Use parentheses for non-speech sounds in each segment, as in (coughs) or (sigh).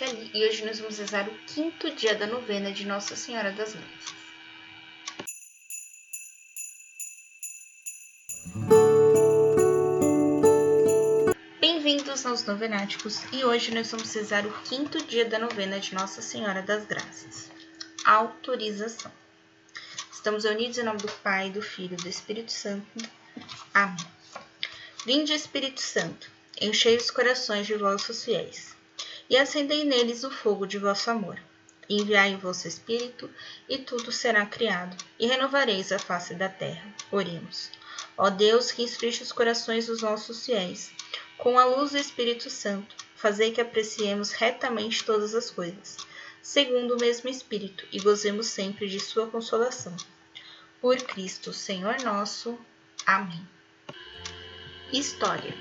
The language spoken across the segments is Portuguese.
Kelly e hoje nós vamos rezar o quinto dia da novena de Nossa Senhora das Graças. Bem-vindos aos Novenáticos e hoje nós vamos rezar o quinto dia da novena de Nossa Senhora das Graças. Autorização. Estamos unidos em nome do Pai, do Filho e do Espírito Santo. Amém. Vinde, Espírito Santo, enchei os corações de vossos fiéis e acendei neles o fogo de vosso amor. Enviai o vosso Espírito, e tudo será criado, e renovareis a face da terra. Oremos. Ó Deus, que instruiste os corações dos nossos fiéis, com a luz do Espírito Santo, fazei que apreciemos retamente todas as coisas, segundo o mesmo Espírito, e gozemos sempre de sua consolação. Por Cristo, Senhor nosso. Amém. História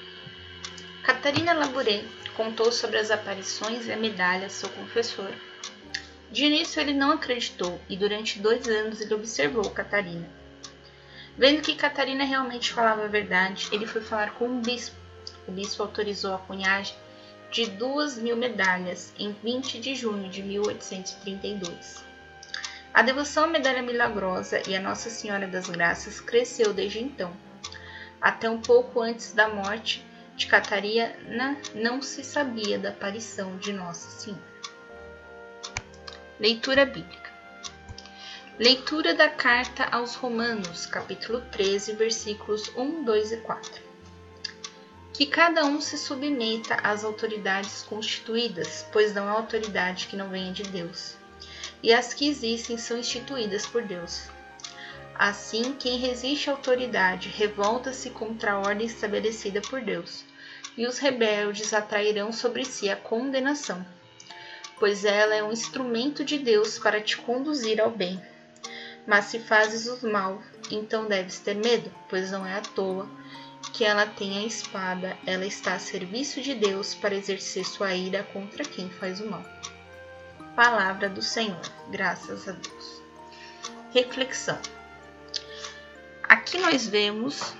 Catarina Labouré contou sobre as aparições e a medalha a seu confessor. De início ele não acreditou e durante dois anos ele observou Catarina. Vendo que Catarina realmente falava a verdade, ele foi falar com o bispo. O bispo autorizou a cunhagem de duas mil medalhas em 20 de junho de 1832. A devoção à medalha milagrosa e a Nossa Senhora das Graças cresceu desde então. Até um pouco antes da morte, de Catarina não se sabia da aparição de Nossa Senhora. Leitura bíblica. Leitura da carta aos Romanos, capítulo 13, versículos 1, 2 e 4. Que cada um se submeta às autoridades constituídas, pois não há autoridade que não venha de Deus. E as que existem são instituídas por Deus. Assim, quem resiste à autoridade revolta-se contra a ordem estabelecida por Deus e os rebeldes atrairão sobre si a condenação, pois ela é um instrumento de Deus para te conduzir ao bem. Mas se fazes o mal, então deves ter medo, pois não é à toa que ela tem a espada, ela está a serviço de Deus para exercer sua ira contra quem faz o mal. Palavra do Senhor, graças a Deus. Reflexão. Aqui nós vemos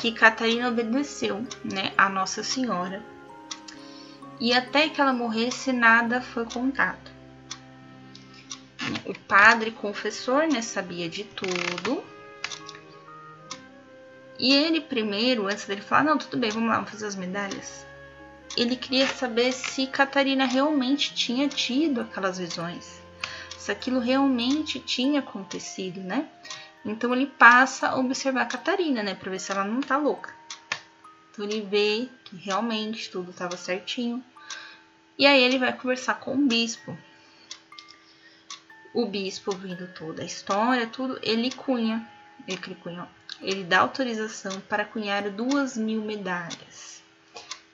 que Catarina obedeceu né, a Nossa Senhora e até que ela morresse nada foi contado. O padre confessor né, sabia de tudo. E ele primeiro, antes dele falar, não, tudo bem, vamos lá, vamos fazer as medalhas. Ele queria saber se Catarina realmente tinha tido aquelas visões. Se aquilo realmente tinha acontecido, né? Então ele passa a observar a Catarina, né, para ver se ela não tá louca. Então ele vê que realmente tudo estava certinho. E aí ele vai conversar com o bispo. O bispo, vendo toda a história, tudo, ele cunha, ele, cunha, ele dá autorização para cunhar duas mil medalhas.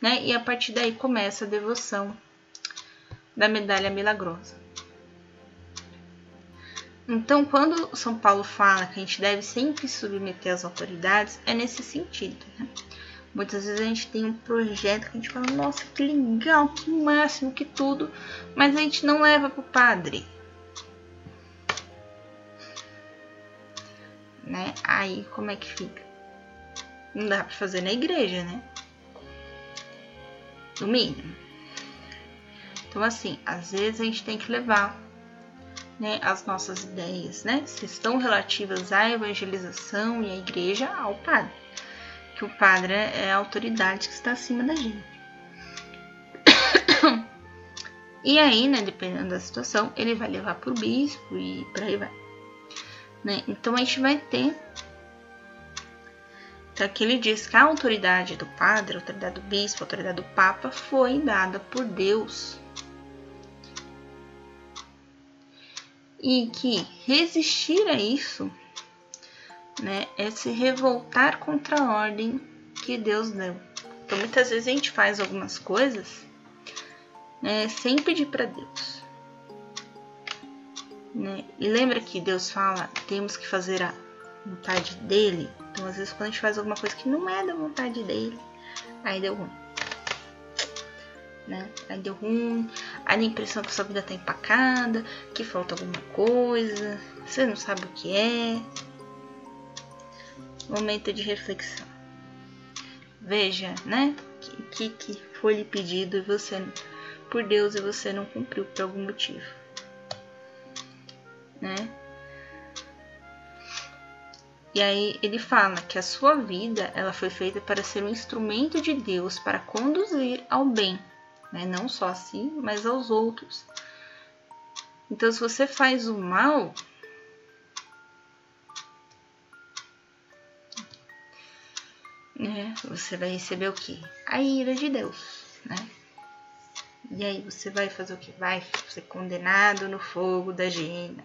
Né? E a partir daí começa a devoção da medalha milagrosa. Então, quando São Paulo fala que a gente deve sempre submeter às autoridades, é nesse sentido. Né? Muitas vezes a gente tem um projeto que a gente fala, nossa, que legal, que máximo, que tudo, mas a gente não leva para o padre. Né? Aí como é que fica? Não dá para fazer na igreja, né? No mínimo. Então, assim, às vezes a gente tem que levar né, as nossas ideias, né, se estão relativas à evangelização e à igreja, ao padre, que o padre é a autoridade que está acima da gente. (coughs) E aí, né, dependendo da situação, ele vai levar para o bispo e para aí vai. Né? Então a gente vai ter. Então aqui ele diz que a autoridade do padre, a autoridade do bispo, a autoridade do papa foi dada por Deus e que resistir a isso né, é se revoltar contra a ordem que Deus deu. Então, muitas vezes a gente faz algumas coisas né, sem pedir para Deus. Né? E lembra que Deus fala, temos que fazer a vontade dele. Então, às vezes, quando a gente faz alguma coisa que não é da vontade dele, aí deu ruim né? Aí deu ruim, aí a impressão que sua vida tá empacada, que falta alguma coisa, você não sabe o que é. Momento de reflexão. Veja, né? O que, que foi lhe pedido e você por Deus e você não cumpriu por algum motivo. Né? E aí ele fala que a sua vida ela foi feita para ser um instrumento de Deus para conduzir ao bem, né? não só a si, mas aos outros. Então, se você faz o mal, né, você vai receber o que? A ira de Deus, né? E aí você vai fazer o que? Vai ser condenado no fogo da gena,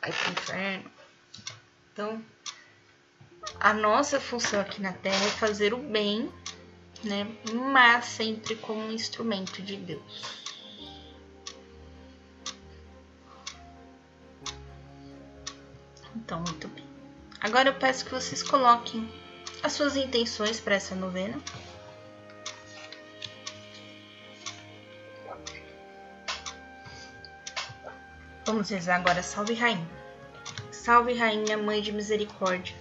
vai pro inferno. Então, a nossa função aqui na Terra é fazer o bem, né? Mas sempre como um instrumento de Deus. Então, muito bem. Agora eu peço que vocês coloquem as suas intenções para essa novena. Vamos rezar agora Salve Rainha. Salve, Rainha, Mãe de Misericórdia,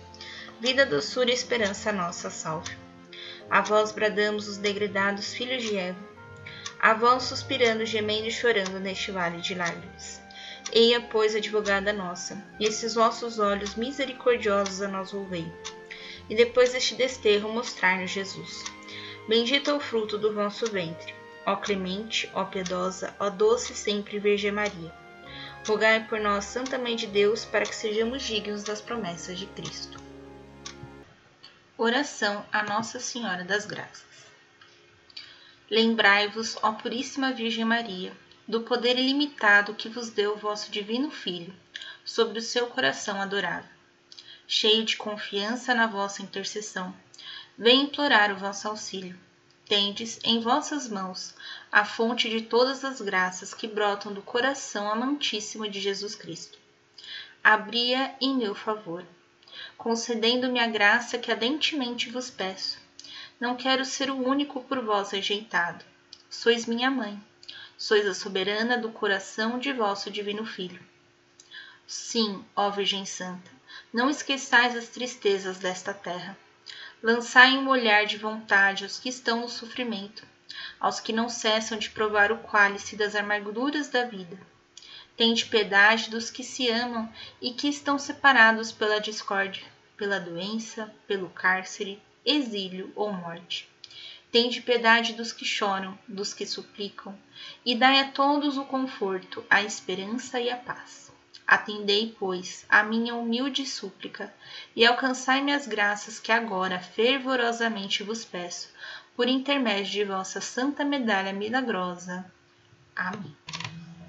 vida, doçura e esperança nossa, salve. A vós bradamos os degredados filhos de Eva, a vós suspirando, gemendo e chorando neste vale de lágrimas. Eia, pois, advogada nossa, e esses vossos olhos misericordiosos a nós volvei, e depois deste desterro mostrar-nos Jesus. Bendito é o fruto do vosso ventre, ó clemente, ó piedosa, ó doce sempre Virgem Maria. Rogai por nós, Santa Mãe de Deus, para que sejamos dignos das promessas de Cristo. Oração a Nossa Senhora das Graças. Lembrai-vos, ó Puríssima Virgem Maria, do poder ilimitado que vos deu o vosso Divino Filho sobre o seu coração adorável. Cheio de confiança na vossa intercessão, vem implorar o vosso auxílio tendes em vossas mãos a fonte de todas as graças que brotam do coração amantíssimo de Jesus Cristo. Abria em meu favor, concedendo-me a graça que ardentemente vos peço. Não quero ser o único por vós rejeitado. Sois minha mãe, sois a soberana do coração de vosso divino Filho. Sim, ó Virgem Santa, não esqueçais as tristezas desta terra Lançai um olhar de vontade aos que estão no sofrimento, aos que não cessam de provar o cálice das amarguras da vida. Tende piedade dos que se amam e que estão separados pela discórdia, pela doença, pelo cárcere, exílio ou morte. Tende piedade dos que choram, dos que suplicam, e dai a todos o conforto, a esperança e a paz. Atendei, pois, a minha humilde súplica e alcançai-me as graças que agora fervorosamente vos peço, por intermédio de vossa santa medalha milagrosa. Amém.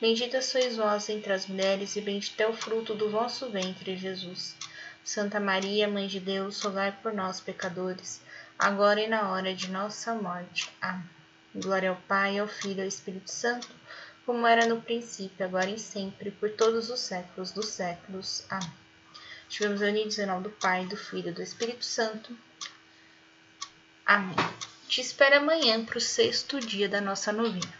Bendita sois vós entre as mulheres, e bendito é o fruto do vosso ventre, Jesus. Santa Maria, Mãe de Deus, rogai por nós, pecadores, agora e na hora de nossa morte. Amém. Glória ao Pai, ao Filho e ao Espírito Santo, como era no princípio, agora e sempre, por todos os séculos dos séculos. Amém. Estivemos unidos em nome do Pai, do Filho e do Espírito Santo. Amém. Te espero amanhã para o sexto dia da nossa novena.